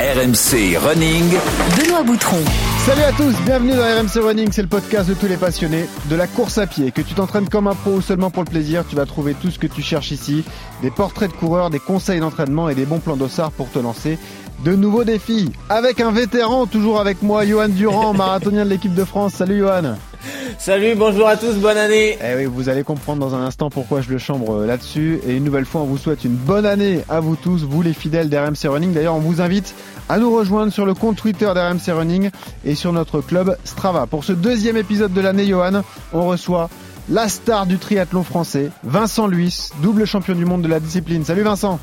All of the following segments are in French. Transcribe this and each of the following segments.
RMC Running. Benoît Boutron. Salut à tous, bienvenue dans RMC Running, c'est le podcast de tous les passionnés de la course à pied. Que tu t'entraînes comme un pro ou seulement pour le plaisir, tu vas trouver tout ce que tu cherches ici. Des portraits de coureurs, des conseils d'entraînement et des bons plans d'ossard pour te lancer de nouveaux défis. Avec un vétéran, toujours avec moi, Johan Durand, marathonien de l'équipe de France. Salut Johan. Salut, bonjour à tous, bonne année. Eh oui, vous allez comprendre dans un instant pourquoi je le chambre euh, là-dessus. Et une nouvelle fois, on vous souhaite une bonne année à vous tous, vous les fidèles d'RMC Running. D'ailleurs, on vous invite à nous rejoindre sur le compte Twitter d'RMC Running et sur notre club Strava. Pour ce deuxième épisode de l'année, Johan, on reçoit la star du triathlon français, Vincent Luis, double champion du monde de la discipline. Salut Vincent.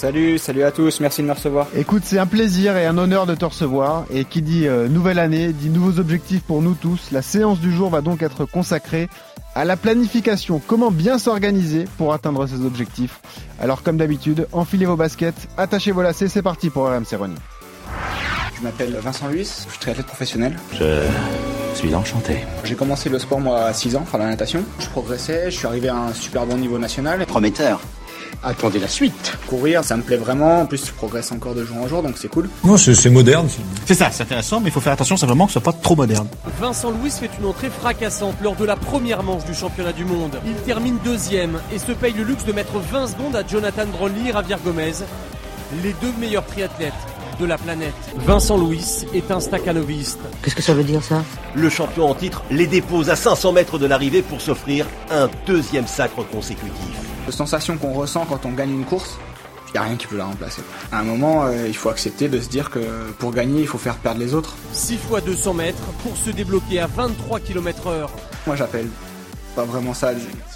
Salut, salut à tous, merci de me recevoir. Écoute, c'est un plaisir et un honneur de te recevoir. Et qui dit euh, nouvelle année, dit nouveaux objectifs pour nous tous. La séance du jour va donc être consacrée à la planification. Comment bien s'organiser pour atteindre ces objectifs. Alors comme d'habitude, enfilez vos baskets, attachez vos lacets, c'est parti pour RMC Running. Je m'appelle Vincent Luis, je suis triathlète professionnel. Je suis enchanté. J'ai commencé le sport moi à 6 ans, par la natation. Je progressais, je suis arrivé à un super bon niveau national. Prometteur. Attendez la suite. Courir, ça me plaît vraiment. En plus, je progresse encore de jour en jour, donc c'est cool. Non, c'est moderne. C'est ça, c'est intéressant, mais il faut faire attention simplement que ce soit pas trop moderne. Vincent Louis fait une entrée fracassante lors de la première manche du championnat du monde. Il termine deuxième et se paye le luxe de mettre 20 secondes à Jonathan Brownlee et Javier Gomez, les deux meilleurs triathlètes de la planète. Vincent Louis est un staccanoviste. Qu'est-ce que ça veut dire ça? Le champion en titre les dépose à 500 mètres de l'arrivée pour s'offrir un deuxième sacre consécutif. La sensation qu'on ressent quand on gagne une course, il n'y a rien qui peut la remplacer. À un moment, euh, il faut accepter de se dire que pour gagner, il faut faire perdre les autres. 6 fois 200 mètres pour se débloquer à 23 km heure. Moi, j'appelle pas vraiment ça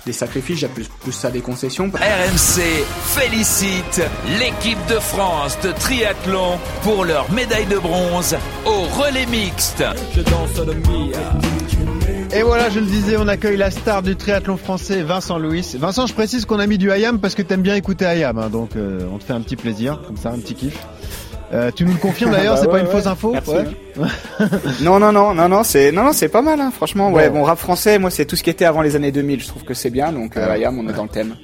des sacrifices, j'appelle plus ça des concessions. RMC félicite l'équipe de France de triathlon pour leur médaille de bronze au relais mixte. Je danse le Mia. Et voilà, je le disais, on accueille la star du triathlon français, Vincent Louis. Vincent, je précise qu'on a mis du IAM parce que t'aimes bien écouter IAM, hein, donc euh, on te fait un petit plaisir, comme ça, un petit kiff. Euh, tu nous le confirmes d'ailleurs, Bah c'est pas une ouais. fausse info Merci. Ouais. Non, non, non, non, non, c'est non, non, c'est pas mal, hein, franchement. Ouais, Bon. rap français, moi, c'est tout ce qui était avant les années 2000. Je trouve que c'est bien, donc euh. Ayam, on est dans le thème.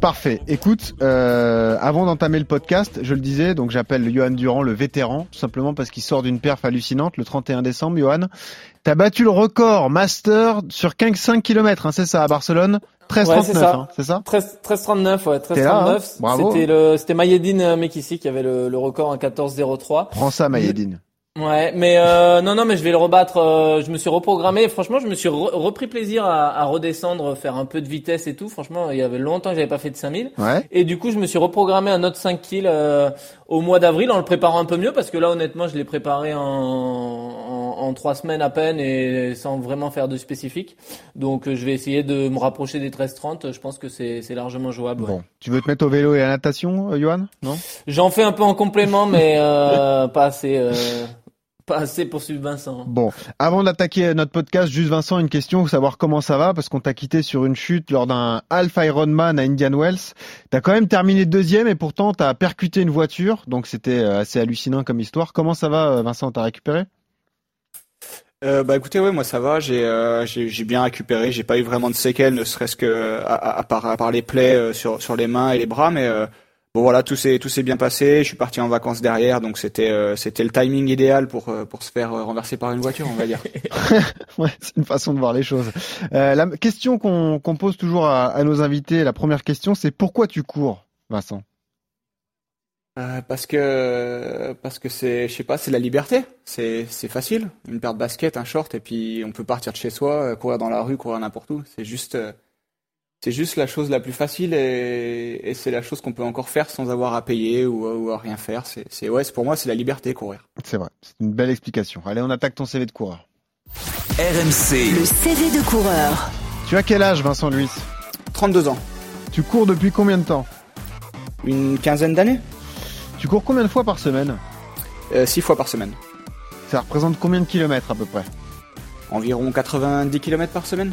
Parfait. Écoute, euh, avant d'entamer le podcast, je le disais, donc j'appelle Johan Durand le vétéran, tout simplement parce qu'il sort d'une perf hallucinante le 31 décembre. Johan, t'as battu le record master sur 15 5 km, hein, c'est ça, à Barcelone 13 Ouais, 39, c'est ça. hein, c'est ça 13, 39, ouais, 13, T'es là, hein 39. Bravo. C'était le, c'était Mayedine euh, Mekissi qui avait le, le record en 14-03. Prends ça, Mayedine. Ouais, mais euh, non, non, mais je vais le rebattre. euh, je me suis reprogrammé. Franchement, je me suis re- repris plaisir à, à redescendre, faire un peu de vitesse et tout. Franchement, il y avait longtemps que j'avais pas fait de 5000. Ouais. Et du coup, je me suis reprogrammé un autre 5 kills euh, au mois d'avril en le préparant un peu mieux parce que là, honnêtement, je l'ai préparé en, en, en trois semaines à peine et sans vraiment faire de spécifique. Donc, euh, je vais essayer de me rapprocher des 13-30. Je pense que c'est largement jouable. ouais. Bon, tu veux te mettre au vélo et à la natation, euh, Johan? Non? J'en fais un peu en complément, mais euh, pas assez, euh, pas assez pour suivre Vincent. Bon, avant d'attaquer notre podcast, juste Vincent, une question, savoir comment ça va, parce qu'on t'a quitté sur une chute lors d'un Half Ironman à Indian Wells. T'as quand même terminé deuxième et pourtant t'as percuté une voiture, donc c'était assez hallucinant comme histoire. Comment ça va, Vincent? T'as récupéré? Euh, bah écoutez, ouais, moi ça va, j'ai euh, j'ai bien récupéré, j'ai pas eu vraiment de séquelles, ne serait-ce que à, part les plaies euh, sur les mains et les bras, mais euh, bon voilà, tout s'est tout bien passé. Je suis parti en vacances derrière, donc c'était le timing idéal pour se faire renverser par une voiture, on va dire. Ouais, c'est une façon de voir les choses. La question qu'on pose toujours à nos invités, la première question, c'est pourquoi tu cours, Vincent? Euh, parce que parce que c'est je sais pas c'est la liberté. C'est c'est facile. Une paire de baskets un short et puis on peut partir de chez soi euh, courir dans la rue courir n'importe où. C'est juste euh, c'est juste la chose la plus facile et, et c'est la chose qu'on peut encore faire sans avoir à payer ou, ou à rien faire. C'est c'est ouais c'est pour moi c'est la liberté courir. C'est vrai, c'est une belle explication. Allez, on attaque ton CV de coureur. RMC Le CV de coureur. Tu as quel âge, Vincent Luis? 32 ans. Tu cours depuis combien de temps? Une quinzaine d'années Tu cours combien de fois par semaine euh, six fois par semaine Ça représente combien de kilomètres à peu près environ 90 km par semaine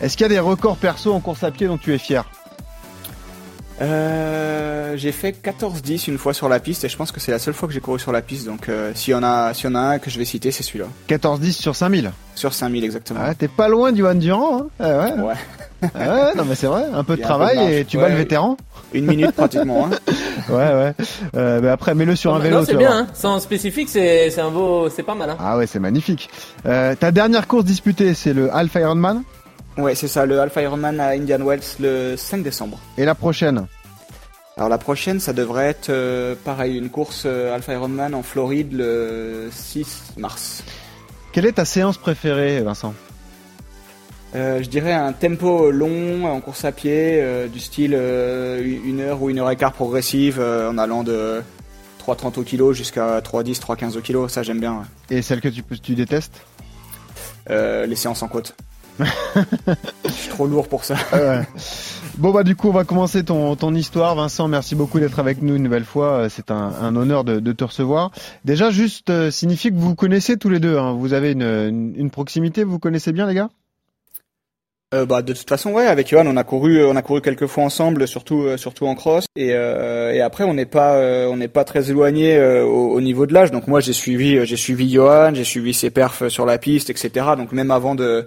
Est-ce qu'il y a des records perso en course à pied dont tu es fier Euh, j'ai fait 14-10 une fois sur la piste et je pense que c'est la seule fois que j'ai couru sur la piste. Donc euh, s'il y en a, s'il y en a un que je vais citer, c'est celui-là. 14-10 sur 5000. Sur 5000 exactement. Ah, t'es pas loin du Johan Durand. Hein Ah ouais. Ouais. Ah ouais, non mais c'est vrai, un peu de peu travail de et tu bats le vétéran. Une minute pratiquement. Hein. Ouais, ouais. Euh, bah après, mets-le sur un vélo. Non, c'est bien, hein. Sans spécifique, c'est c'est un beau, c'est pas mal. Hein. Ah ouais, c'est magnifique. Euh, ta dernière course disputée, c'est le Alpha Ironman. Ouais, c'est ça, le Alpha Ironman à Indian Wells le 5 décembre. Et la prochaine Alors la prochaine, ça devrait être euh, pareil, une course euh, Alpha Ironman en Floride le 6 mars. Quelle est ta séance préférée, Vincent? Euh, je dirais un tempo long en course à pied, euh, du style euh, une heure ou une heure et quart progressive, euh, en allant de 3,30 au kilo jusqu'à 3,10, 3,15 au kilo. Ça, j'aime bien. ouais. Et celle que tu, tu détestes Euh, les séances en côte. je suis trop lourd pour ça. Ouais. Bon bah du coup on va commencer ton, ton histoire Vincent merci beaucoup d'être avec nous une nouvelle fois Euh, c'est un, un honneur de, de te recevoir déjà juste euh, signifie que vous vous connaissez tous les deux hein. vous avez une, une, une proximité vous vous connaissez bien les gars? Euh, bah de toute façon ouais avec Johan on a couru on a couru quelques fois ensemble surtout euh, surtout en cross et euh, et après on n'est pas euh, on n'est pas très éloigné euh, au, au niveau de l'âge donc moi j'ai suivi euh, j'ai suivi Johan j'ai suivi ses perfs sur la piste etc donc même avant de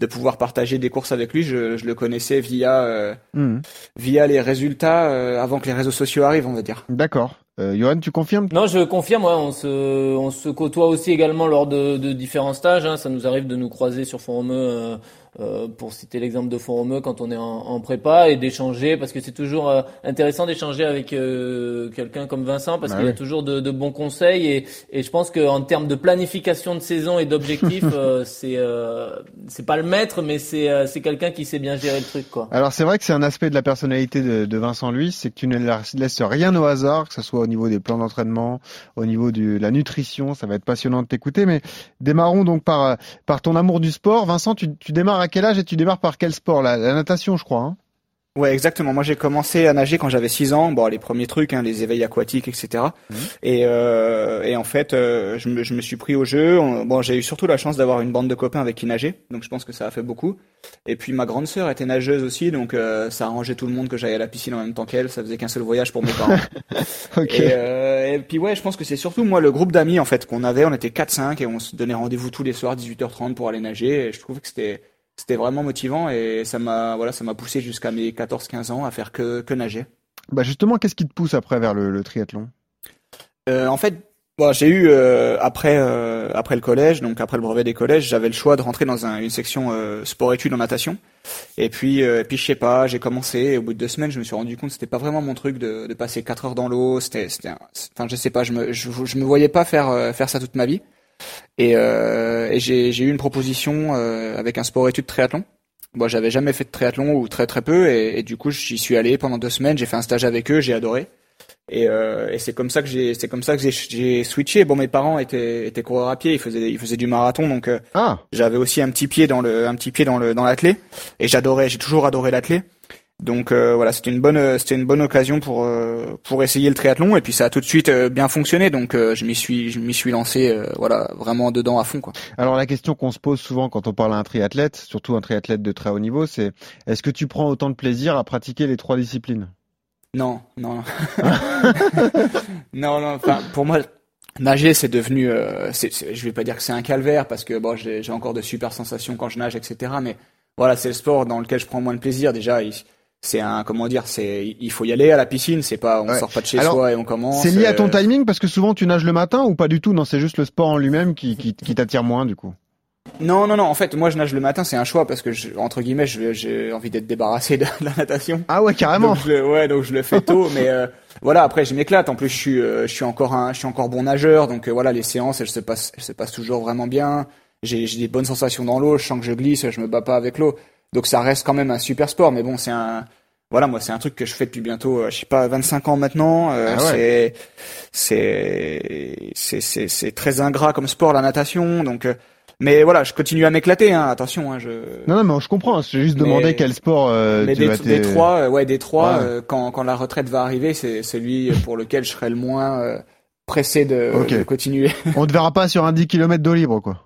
de pouvoir partager des courses avec lui je, je le connaissais via euh, Mhm. via les résultats euh, avant que les réseaux sociaux arrivent on va dire D'accord euh, Johan tu confirmes? Non, je confirme, ouais, on se, on se côtoie aussi également lors de, de différents stages. Hein. Ça nous arrive de nous croiser sur Forumeux, euh, pour citer l'exemple de Forumeux, quand on est en, en prépa et d'échanger, parce que c'est toujours euh, intéressant d'échanger avec euh, quelqu'un comme Vincent, parce Bah qu'il oui. a toujours de, de bons conseils et, et je pense qu'en termes de planification de saison et d'objectifs, euh, c'est euh, c'est pas le maître, mais c'est euh, c'est quelqu'un qui sait bien gérer le truc, quoi. alors c'est vrai que c'est un aspect de la personnalité de, de Vincent Luis c'est que tu ne laisses rien au hasard que ce soit au niveau des plans d'entraînement au niveau de la nutrition ça va être passionnant de t'écouter mais démarrons donc par par ton amour du sport Vincent tu, tu démarres à quel âge et tu démarres par quel sport la, la natation je crois hein? Ouais, exactement. Moi, j'ai commencé à nager quand j'avais 6 ans. Bon, les premiers trucs, hein, les éveils aquatiques, etc. Et, euh, et en fait, euh, je, me, je me suis pris au jeu. On- Bon, j'ai eu surtout la chance d'avoir une bande de copains avec qui nager, donc je pense que ça a fait beaucoup. Et puis ma grande sœur était nageuse aussi, donc euh, ça arrangeait tout le monde que j'aille à la piscine en même temps qu'elle. Ça faisait qu'un seul voyage pour mes parents. ok Et, et puis ouais, je pense que c'est surtout moi le groupe d'amis en fait qu'on avait, on était 4-5 et on se donnait rendez-vous tous les soirs 18h30 pour aller nager. Et je trouvais que c'était c'était vraiment motivant et ça m'a voilà ça m'a poussé jusqu'à mes 14-15 ans à faire que que nager. Bah justement, qu'est-ce qui te pousse après vers le, le triathlon? Euh, en fait, bon, j'ai eu euh, après euh, après le collège, donc après le brevet des collèges, j'avais le choix de rentrer dans un- une section sport-études en natation. Et puis et puis je sais pas, j'ai commencé. Et au bout de deux semaines, je me suis rendu compte que c'était pas vraiment mon truc de, de passer quatre heures dans l'eau. C'était enfin je sais pas, je me je, je me voyais pas faire faire ça toute ma vie. Et, euh, et j'ai eu une proposition euh, avec un sport-études triathlon. Moi, j'avais jamais fait de triathlon ou très très peu, et, et du coup, j'y suis allé pendant deux semaines. J'ai fait un stage avec eux, j'ai adoré. Et, euh, et c'est comme ça que j'ai, c'est comme ça que j'ai, switché. Bon, mes parents étaient, étaient coureurs à pied, ils faisaient, ils faisaient du marathon, donc Ah j'avais aussi un petit pied dans le, un petit pied dans le, dans l'athlé. Et j'adorais, j'ai toujours adoré l'athlé. Donc euh, voilà, c'était une bonne, euh, c'était une bonne occasion pour, euh, pour essayer le triathlon. Et puis ça a tout de suite euh, bien fonctionné, donc euh, je m'y suis, je m'y suis lancé, euh, voilà, vraiment dedans à fond, quoi. Alors la question qu'on se pose souvent quand on parle à un triathlète, surtout un triathlète de très haut niveau, c'est est-ce que tu prends autant de plaisir à pratiquer les trois disciplines? Non, non, non, non. Enfin, pour moi, nager, c'est devenu. Euh, c'est, c'est- je vais pas dire que c'est un calvaire parce que bon, j'ai, j'ai encore de super sensations quand je nage, etc. Mais voilà, c'est le sport dans lequel je prends moins de plaisir. Déjà, il- c'est un comment dire, c'est il faut y aller à la piscine. C'est pas on Ouais. sort pas de chez Alors, soi et on commence. C'est lié à ton euh, timing parce que souvent tu nages le matin ou pas du tout? Non, c'est juste le sport en lui-même qui, qui, qui t'attire moins du coup. Non, non, non. En fait, moi, je nage le matin. C'est un choix parce que je, entre guillemets, j'ai envie d'être débarrassé de la natation. Ah ouais, carrément. Donc je ouais, donc je le fais tôt, mais euh, voilà. Après, je m'éclate. En plus, je suis, euh, je suis encore un, je suis encore bon nageur, donc voilà, les séances, elles se passent, elles se passent toujours vraiment bien. J'ai, j'ai des bonnes sensations dans l'eau. Je sens que je glisse, je me bats pas avec l'eau. Donc ça reste quand même un super sport, mais bon, c'est un, voilà, moi, c'est un truc que je fais depuis bientôt, euh, je sais pas, 25 ans maintenant. Euh, Ah ouais. C'est, c'est, c'est, c'est, très ingrat comme sport la natation, donc. euh, mais voilà, je continue à m'éclater. Hein, attention, hein, je. Non, non, mais je comprends. J'ai juste Mais- demandé quel sport euh, Mais tu des, vas des trois, euh, ouais, des trois. Ouais. euh, quand, quand la retraite va arriver, c'est celui pour lequel je serai le moins pressé de, de continuer. On te verra pas sur un 10 km d'eau libre, quoi.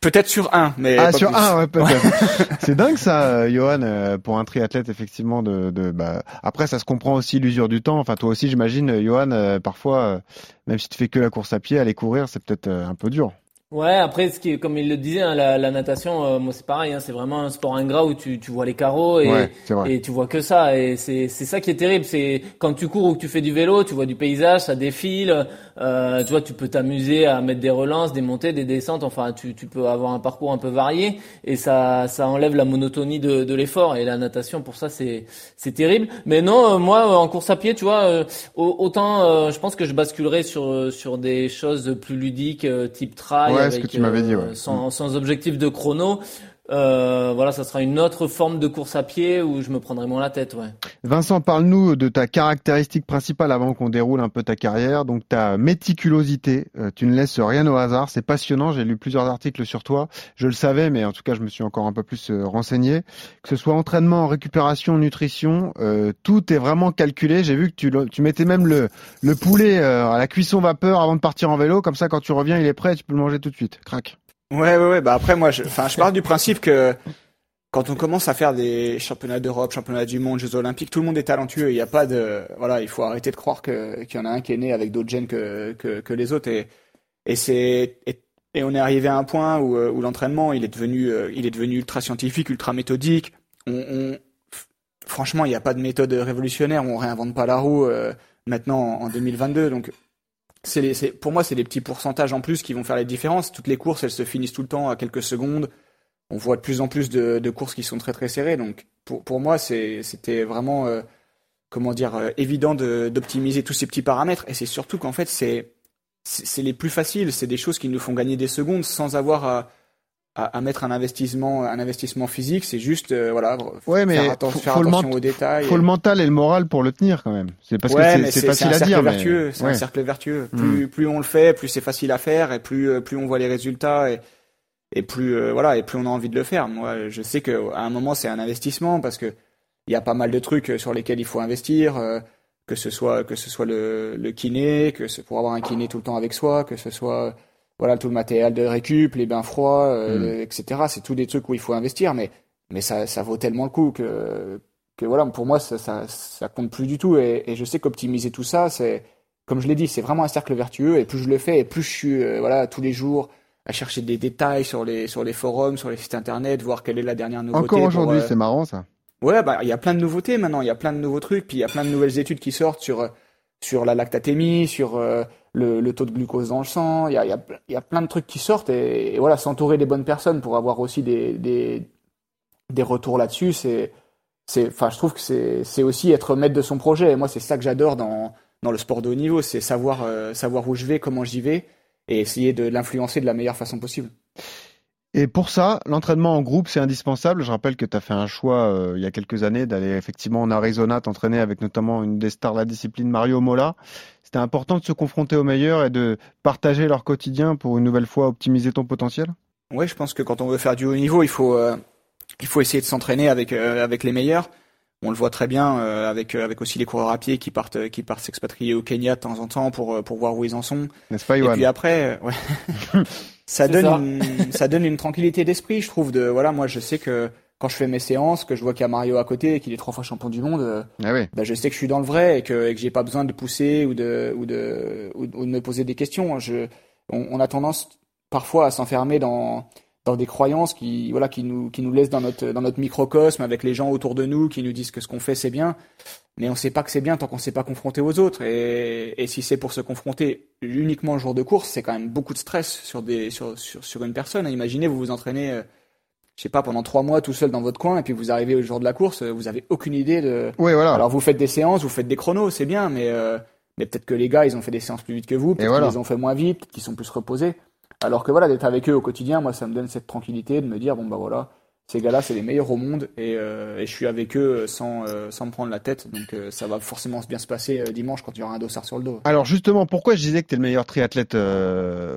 Peut-être sur un, mais Ah, pas sur plus. un, ouais, peut-être. c'est dingue ça, euh, Johan, euh, pour un triathlète, effectivement. De, de, bah... Après, ça se comprend aussi l'usure du temps. Enfin, toi aussi, j'imagine, euh, Johan, parfois, même si tu fais que la course à pied, aller courir, c'est peut-être un peu dur. Ouais, après, ce qui est, comme il le disait, hein, la, la natation, euh, moi c'est pareil, hein, c'est vraiment un sport ingrat où tu, tu vois les carreaux et, Ouais, et tu vois que ça. Et c'est c'est ça qui est terrible. C'est quand tu cours ou que tu fais du vélo, tu vois du paysage, ça défile. Euh, tu vois, tu peux t'amuser à mettre des relances, des montées, des descentes. Enfin, tu, tu peux avoir un parcours un peu varié et ça ça enlève la monotonie de, de l'effort. Et la natation, pour ça, c'est c'est terrible. Mais non, euh, moi, euh, en course à pied, tu vois, euh, au- autant euh, je pense que je basculerai sur sur des choses plus ludiques, euh, type trail, Ouais, ce avec, que tu m'avais dit, ouais. sans, sans objectif de chrono. Euh, voilà, ça sera une autre forme de course à pied où je me prendrai moins la tête, ouais. Vincent, parle-nous de ta caractéristique principale avant qu'on déroule un peu ta carrière. Donc ta méticulosité, Euh, tu ne laisses rien au hasard, c'est passionnant. J'ai lu plusieurs articles sur toi. Je le savais, mais en tout cas, je me suis encore un peu plus euh, renseigné. Que ce soit entraînement, récupération, nutrition, euh, tout est vraiment calculé. J'ai vu que tu, tu mettais même le, le poulet à la cuisson vapeur avant de partir en vélo. Comme ça, quand tu reviens, il est prêt, tu peux le manger tout de suite. Crac. Ouais, ouais, ouais. Bah après, moi, je, je pars du principe que quand on commence à faire des championnats d'Europe, championnats du monde, Jeux Olympiques, tout le monde est talentueux. Il n'y a pas de, voilà, il faut arrêter de croire qu'il y en a un qui est né avec d'autres gènes que que, que les autres. Et et c'est et, on est arrivé à un point où, euh, où l'entraînement, il est devenu, euh, il est devenu ultra scientifique, ultra méthodique. On, on franchement, il n'y a pas de méthode révolutionnaire. On réinvente pas la roue euh, maintenant en 2022. Donc les, pour moi, c'est des petits pourcentages en plus qui vont faire les différences. Toutes les courses, elles se finissent tout le temps à quelques secondes. On voit de plus en plus de, courses qui sont très très serrées. Donc pour, pour moi, c'était vraiment, euh, comment dire, euh, évident de, d'optimiser tous ces petits paramètres. Et c'est surtout qu'en fait, c'est les plus faciles. C'est des choses qui nous font gagner des secondes sans avoir à, à, à mettre un investissement, un investissement physique. C'est juste, euh, voilà, Ouais, mais faire, atten- faut- faire faut le attention aux détails. Faut le mental et le moral pour le tenir quand même. C'est parce ouais, que c'est- facile à dire. mais- vertueux. C'est ouais. un cercle vertueux. Mm. Plus, plus on le fait, plus c'est facile à faire, et plus, euh, plus on voit les résultats, et, et plus, euh, voilà, et plus on a envie de le faire. Moi, je sais que à un moment, c'est un investissement parce que il y a pas mal de trucs sur lesquels il faut investir, euh, que ce soit, que ce soit le, le kiné, que ce, pour avoir un kiné tout le temps avec soi, que ce soit, voilà, tout le matériel de récup, les bains froids, euh, etc. C'est tous des trucs où il faut investir, mais, mais ça, ça vaut tellement le coup que, que voilà, pour moi, ça, ça, ça compte plus du tout. Et, et je sais qu'optimiser tout ça, c'est, comme je l'ai dit, c'est vraiment un cercle vertueux. Et plus je le fais, et plus je suis, euh, voilà, tous les jours à chercher des détails sur les, sur les forums, sur les sites internet, voir quelle est la dernière nouveauté. Encore aujourd'hui, euh, c'est marrant ça. Ouais, bah il y a plein de nouveautés maintenant, il y a plein de nouveaux trucs, puis il y a plein de nouvelles études qui sortent sur sur la lactatémie, sur euh, le, taux de glucose dans le sang, il y a, plein de trucs qui sortent et, voilà, s'entourer des bonnes personnes pour avoir aussi des retours là-dessus, c'est enfin je trouve que c'est aussi être maître de son projet et moi c'est ça que j'adore dans dans le sport de haut niveau, c'est savoir euh, savoir où je vais, comment j'y vais et essayer de l'influencer de la meilleure façon possible. Et pour ça, l'entraînement en groupe, c'est indispensable. Je rappelle que tu as fait un choix euh, il y a quelques années d'aller effectivement en Arizona t'entraîner avec notamment une des stars de la discipline, Mario Mola. C'était important de se confronter aux meilleurs et de partager leur quotidien pour une nouvelle fois optimiser ton potentiel Ouais, je pense que quand on veut faire du haut niveau, il faut euh, il faut essayer de s'entraîner avec euh, avec les meilleurs. On le voit très bien avec avec aussi les coureurs à pied qui partent qui partent s'expatrier au Kenya de temps en temps pour pour voir où ils en sont. N'est-ce pas, Et Johan puis après, ouais. ça donne ça. Une, ça donne une tranquillité d'esprit, je trouve. De voilà, moi je sais que quand je fais mes séances, que je vois qu'il y a Mario à côté et qu'il est trois fois champion du monde, euh, Ah oui. bah, je sais que je suis dans le vrai et que, et que j'ai pas besoin de pousser ou de ou de ou, ou de me poser des questions. Je, on, on a tendance parfois à s'enfermer dans dans des croyances qui voilà qui nous qui nous laissent dans notre dans notre microcosme avec les gens autour de nous qui nous disent que ce qu'on fait c'est bien mais on sait pas que c'est bien tant qu'on s'est pas confronté aux autres et, et si c'est pour se confronter uniquement le jour de course c'est quand même beaucoup de stress sur des sur sur, sur une personne imaginez vous vous entraînez euh, je sais pas pendant trois mois tout seul dans votre coin et puis vous arrivez au jour de la course euh, vous avez aucune idée de Oui, voilà. alors vous faites des séances, vous faites des chronos, c'est bien, mais euh, mais peut-être que les gars ils ont fait des séances plus vite que vous, peut-être voilà. qu'ils ont fait moins vite, peut-être qu'ils sont plus reposés. Alors que voilà, d'être avec eux au quotidien, moi ça me donne cette tranquillité de me dire bon bah voilà, ces gars-là c'est les meilleurs au monde et, euh, je suis avec eux sans euh, sans me prendre la tête, donc euh, ça va forcément bien se passer dimanche quand il y aura un dossard sur le dos. Alors justement, pourquoi je disais que tu es le meilleur triathlète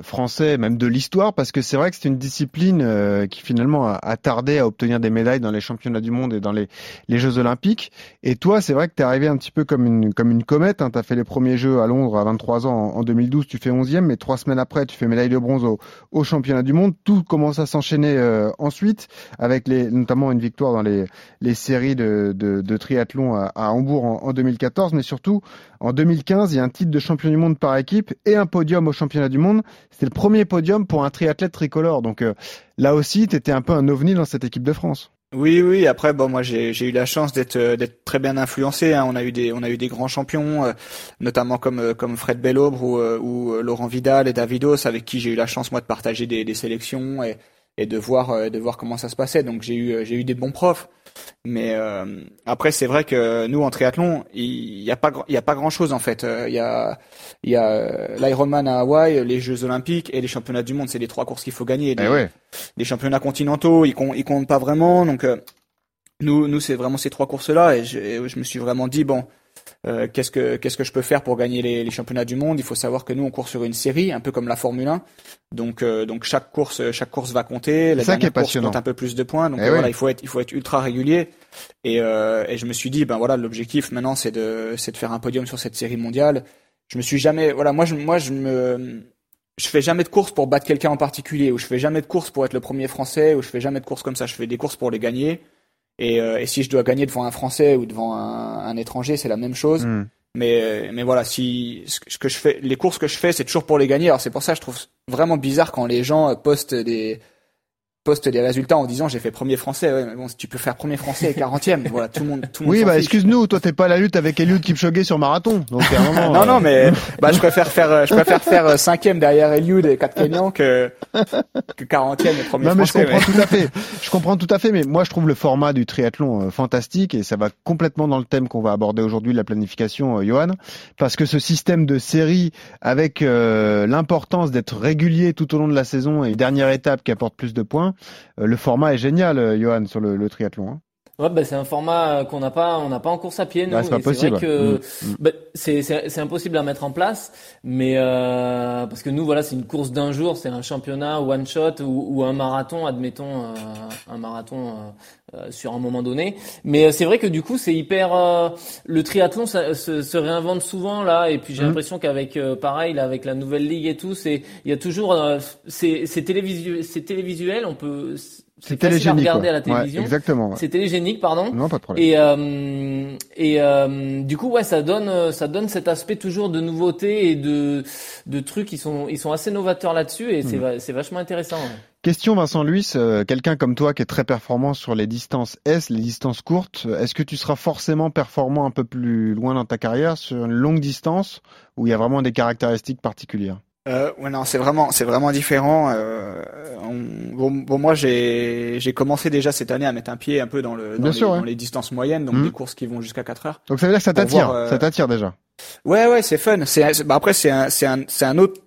français, même de l'histoire? Parce que c'est vrai que c'est une discipline qui finalement a, tardé à obtenir des médailles dans les championnats du monde et dans les, les Jeux olympiques. Et toi, c'est vrai que tu es arrivé un petit peu comme une, comme une comète. Hein. Tu as fait les premiers Jeux à Londres à 23 ans en, en 2012, tu fais 11e, mais trois semaines après, tu fais médaille de bronze au, au championnat du monde. Tout commence à s'enchaîner ensuite avec notamment une victoire dans les, séries de, triathlon à, Hambourg en, en 2014, mais surtout en 2015, il y a un titre de champion du monde par équipe et un podium au championnat du monde. C'était le premier podium pour un triathlète tricolore. Donc euh, là aussi, tu étais un peu un ovni dans cette équipe de France. Oui, oui. Après, bon, moi, j'ai eu la chance d'être euh, très bien influencé. Hein. On a eu des on a eu des grands champions, euh, notamment comme comme Fred Bellobre ou, Laurent Vidal et Davidos, avec qui j'ai eu la chance moi de partager des, des sélections et et de voir euh, de voir comment ça se passait. Donc j'ai eu j'ai eu des bons profs. Mais euh, après, c'est vrai que nous en triathlon, il y a pas il y a pas grand chose en fait. Euh, Il y a il y a euh, l'Ironman à Hawaï, les Jeux Olympiques et les championnats du monde. C'est les trois courses qu'il faut gagner. Eh Les- ouais. les championnats continentaux, ils, comptent, ils comptent pas vraiment. Donc euh, nous, nous c'est vraiment ces trois courses-là. Et je, et je me suis vraiment dit bon, euh, qu'est-ce que qu'est-ce que je peux faire pour gagner les, les championnats du monde? Il faut savoir que nous on court sur une série, un peu comme la Formule 1. Donc euh, donc chaque course chaque course va compter. La ça qui est dernière course compte un peu plus de points. Donc Eh euh, voilà, il faut être il faut être ultra régulier. Et euh, et je me suis dit ben voilà l'objectif maintenant c'est de c'est de faire un podium sur cette série mondiale. Je me suis jamais voilà moi je moi je me je fais jamais de course pour battre quelqu'un en particulier, ou je fais jamais de course pour être le premier français, ou je fais jamais de course comme ça. Je fais des courses pour les gagner. Et, euh, et si je dois gagner devant un français ou devant un, un étranger, c'est la même chose. Hmm. Mais, mais voilà, si ce que- je fais, les courses que je fais, c'est toujours pour les gagner. Alors c'est pour ça que je trouve vraiment bizarre quand les gens euh, postent des postent des résultats en disant j'ai fait premier français. Ouais, mais bon, si tu peux faire premier français et 40e, voilà, tout le monde, tout le monde. Oui, bah excuse-nous, toi t'es pas à la lutte avec Eliud Kipchoge sur marathon. Donc à un moment, non, euh, non, mais bah, je préfère faire, euh, je préfère faire euh, cinquième derrière Eliud et quatre Kenyans que que 40e et premier Non mais je comprends tout à fait. Je comprends tout à fait, mais moi je trouve le format du triathlon euh, fantastique et ça va complètement dans le thème qu'on va aborder aujourd'hui, la planification, euh, Johan, parce que ce système de série avec euh, l'importance d'être régulier tout au long de la saison et dernière étape qui apporte plus de points, euh, le format est génial, euh, Johan, sur le, le triathlon. hein. Ouais, bah, c'est un format qu'on n'a pas, on n'a pas en course à pied, nous. Ouais, c'est pas et possible. vrai que Mm, bah, c'est, c'est, c'est impossible à mettre en place, mais euh, parce que nous, voilà, c'est une course d'un jour, c'est un championnat one shot ou, ou un marathon, admettons, euh, un marathon euh, euh, sur un moment donné. Mais euh, c'est vrai que du coup, c'est hyper. euh, le triathlon ça, se, se réinvente souvent là, et puis j'ai Mm. l'impression qu'avec euh, pareil, là, avec la nouvelle ligue et tout, c'est il y a toujours euh, c'est, c'est télévisuel, c'est télévisuel, on peut. C'est à télégénique. regarder à la ouais. télévision. Ouais, exactement. ouais. C'est télégénique, pardon. Non, pas de problème. Et euh, et euh, du coup ouais ça donne ça donne cet aspect toujours de nouveauté et de de trucs qui sont ils sont assez novateurs là-dessus et c'est Mm. c'est vachement intéressant. ouais. Question Vincent Luis, euh, quelqu'un comme toi qui est très performant sur les distances S, les distances courtes, est-ce que tu seras forcément performant un peu plus loin dans ta carrière sur une longue distance où il y a vraiment des caractéristiques particulières? Euh, ouais, non, c'est vraiment, c'est vraiment différent. Euh, on- bon, bon, moi, j'ai, j'ai commencé déjà cette année à mettre un pied un peu dans le, dans, les, sûr, ouais. dans les distances moyennes, donc Mhm. des courses qui vont jusqu'à 4 heures. Donc ça veut dire que ça t'attire, euh, ça t'attire déjà. Ouais, ouais, c'est fun. C'est, bah après, c'est un, c'est un, c'est un autre,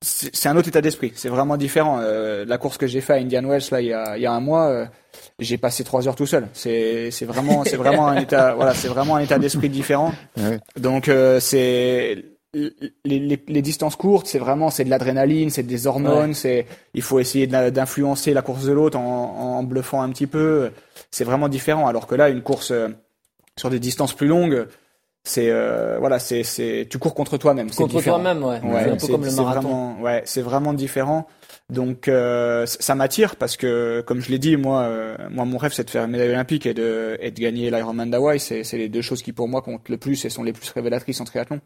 c'est c'est un autre état d'esprit. C'est vraiment différent. Euh, la course que j'ai fait à Indian Wells là, il y a, il y a un mois, euh, j'ai passé trois heures tout seul. C'est, c'est vraiment, c'est vraiment un état, voilà, c'est vraiment un état d'esprit différent. Ouais. Donc euh, c'est les, les, les distances courtes, c'est vraiment c'est de l'adrénaline, c'est des hormones, c'est il faut essayer d'influencer la course de l'autre en, en bluffant un petit peu. C'est vraiment différent. Alors que là, une course euh, sur des distances plus longues, c'est euh, voilà, c'est c'est tu cours contre toi-même. c'est Contre toi-même, ouais. Ouais, c'est un peu comme le c'est marathon. Vraiment, ouais, c'est vraiment différent. Donc euh, ça m'attire parce que, comme je l'ai dit, moi, euh, moi mon rêve c'est de faire une médaille olympique et de, et de gagner l'Ironman d'Hawaï. C'est, c'est les deux choses qui pour moi comptent le plus et sont les plus révélatrices en triathlon.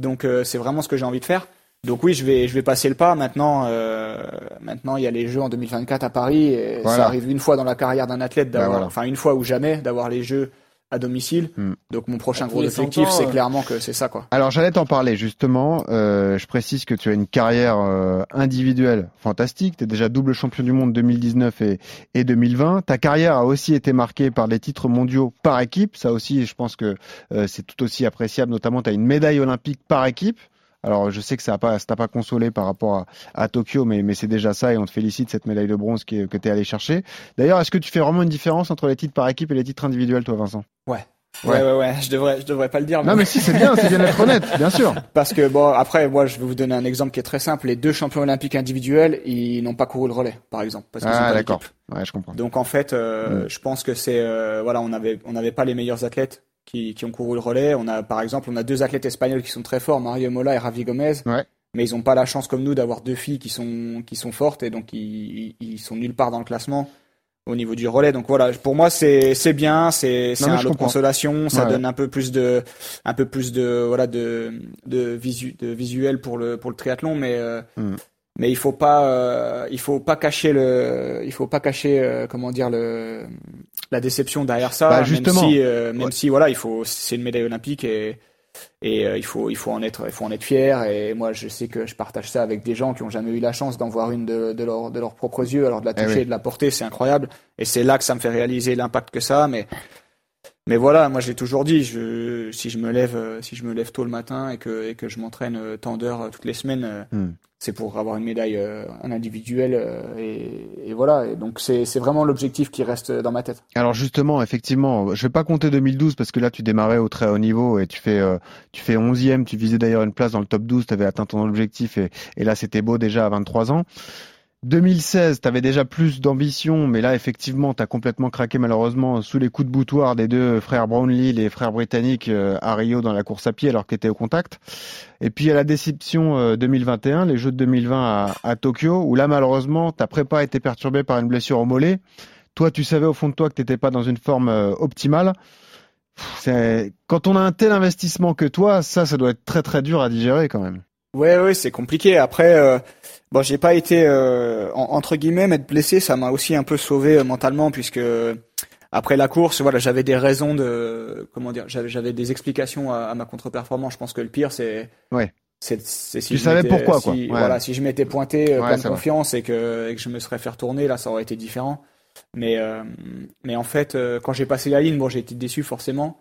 Donc euh, c'est vraiment ce que j'ai envie de faire. Donc oui, je vais, je vais passer le pas. Maintenant, euh, maintenant il y a les Jeux en 2024 à Paris. Et Voilà. Ça arrive une fois dans la carrière d'un athlète d'avoir, Bah voilà. enfin une fois ou jamais, d'avoir les Jeux à domicile. Hmm. Donc mon prochain gros cent objectif, c'est euh. clairement que c'est ça quoi. Alors j'allais t'en parler justement. Euh, je précise que tu as une carrière euh, individuelle fantastique. Tu es déjà double champion du monde 2019 et, et 2020. Ta carrière a aussi été marquée par les titres mondiaux par équipe. Ça aussi, je pense que euh, c'est tout aussi appréciable. Notamment, tu as une médaille olympique par équipe. Alors je sais que ça n'a pas, ça pas consolé par rapport à, à Tokyo, mais, mais c'est déjà ça et on te félicite cette médaille de bronze qui que tu es allé chercher. D'ailleurs, est-ce que tu fais vraiment une différence entre les titres par équipe et les titres individuels, toi, Vincent? Ouais. Ouais. Ouais, ouais, ouais. Je devrais, je devrais pas le dire. Non, mais si, c'est bien, c'est bien d'être honnête, bien sûr. Parce que bon, après, moi, je vais vous donner un exemple qui est très simple. Les deux champions olympiques individuels, ils n'ont pas couru le relais, par exemple, parce qu'ils sont Ah, pas d'accord. Ouais, je comprends. Donc en fait, euh, Mm. je pense que c'est euh, voilà, on avait on n'avait pas les meilleurs athlètes qui, qui ont couru le relais. On a par exemple, on a deux athlètes espagnols qui sont très forts, Mario Mola et Ravi Gomez. Ouais. Mais ils n'ont pas la chance comme nous d'avoir deux filles qui sont qui sont fortes et donc ils, ils sont nulle part dans le classement. au niveau du relais. Donc voilà, pour moi c'est c'est bien, c'est c'est un lot de consolation, ça Ouais. donne un peu plus de un peu plus de voilà de de visu de visuel pour le pour le triathlon, mais euh, Mm. Mais il faut pas euh, il faut pas cacher le il faut pas cacher euh, comment dire le la déception derrière ça. Bah, justement. Même si euh, même Ouais. si voilà il faut c'est une médaille olympique et et euh, il faut il faut en être il faut en être fier et moi je sais que je partage ça avec des gens qui ont jamais eu la chance d'en voir une de, de, leur, de leurs propres yeux alors de la Eh toucher oui. et de la porter c'est incroyable et c'est là que ça me fait réaliser l'impact que ça a mais mais voilà moi j'ai toujours dit je si je me lève euh, si je me lève tôt le matin et que et que je m'entraîne euh, tant d'heures euh, toutes les semaines Hmm. c'est pour avoir une médaille un individuel et, et voilà et donc c'est c'est vraiment l'objectif qui reste dans ma tête Alors justement, effectivement, je vais pas compter 2012 parce que là tu démarrais au très haut niveau et tu fais tu fais 11e, tu visais d'ailleurs une place dans le top 12, tu avais atteint ton objectif et, et là c'était beau déjà à 23 ans. 2016, tu avais déjà plus d'ambition, mais là effectivement, tu as complètement craqué malheureusement sous les coups de boutoir des deux frères Brownlee, les frères britanniques euh, à Rio dans la course à pied alors qu'ils étaient au contact. Et puis à la déception euh, 2021, les Jeux de 2020 à, à Tokyo, où là malheureusement ta prépa a été perturbée par une blessure au mollet. Toi, tu savais au fond de toi que tu pas dans une forme euh, optimale. Quand on a un tel investissement que toi, ça, ça doit être très très dur à digérer quand même. Ouais, ouais, c'est compliqué. Après, euh, bon, j'ai pas été euh, en- entre guillemets m'être blessé, ça m'a aussi un peu sauvé euh, mentalement puisque après la course, voilà, j'avais des raisons de comment dire, j'avais j'avais des explications à, à ma contre-performance. Je pense que le pire, c'est Ouais. c'est c'est si Tu je savais pourquoi, si- quoi. Ouais. Voilà, si je m'étais pointé euh, Ouais, plein de confiance et que et que je me serais fait retourner, là, ça aurait été différent. Mais euh, mais en fait, euh, quand j'ai passé la ligne, bon, j'ai été déçu forcément.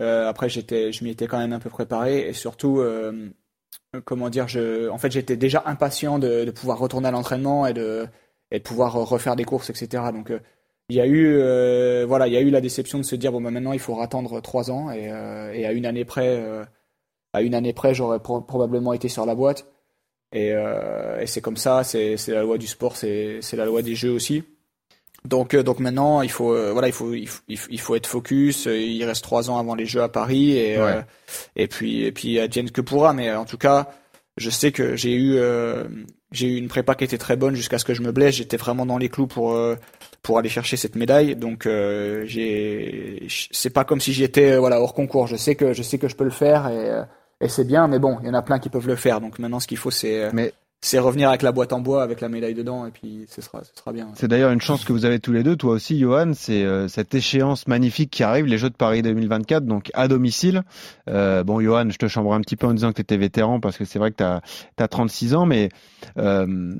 Euh, après, j'étais, je m'y étais quand même un peu préparé et surtout, euh, comment dire, je, en fait, j'étais déjà impatient de, pouvoir retourner à l'entraînement et de, pouvoir refaire des courses, etc. Donc, euh, il y a eu, euh, voilà, il y a eu la déception de se dire bon, bah, maintenant, il faut attendre trois ans et, euh, à une année près, à une année près, j'aurais pro- probablement été sur la boîte. Et, c'est comme ça, c'est, la loi du sport, c'est la loi des jeux aussi. Donc, euh, donc maintenant, il faut, euh, voilà, il faut, il faut, il faut- être focus. euh, Il reste trois ans avant les Jeux à Paris et Ouais. euh, et puis et puis advienne que pourra. Mais euh, en tout cas, je sais que j'ai eu euh, j'ai eu une prépa qui était très bonne jusqu'à ce que je me blesse. J'étais vraiment dans les clous pour euh, pour aller chercher cette médaille. Donc euh, j'ai c'est pas comme si j'étais voilà hors concours. Je sais que je sais que je peux le faire et euh, et c'est bien. Mais bon, il y en a plein qui peuvent le faire. Donc maintenant, ce qu'il faut, c'est euh, Mais- c'est revenir avec la boîte en bois, avec la médaille dedans, et puis ce sera ce sera bien. C'est d'ailleurs une chance que vous avez tous les deux, toi aussi, Johan. C'est euh, cette échéance magnifique qui arrive, les Jeux de Paris 2024, donc à domicile. Euh, bon, Johan, je te chambre un petit peu en disant que tu étais vétéran parce que c'est vrai que tu as, 36 ans, mais euh,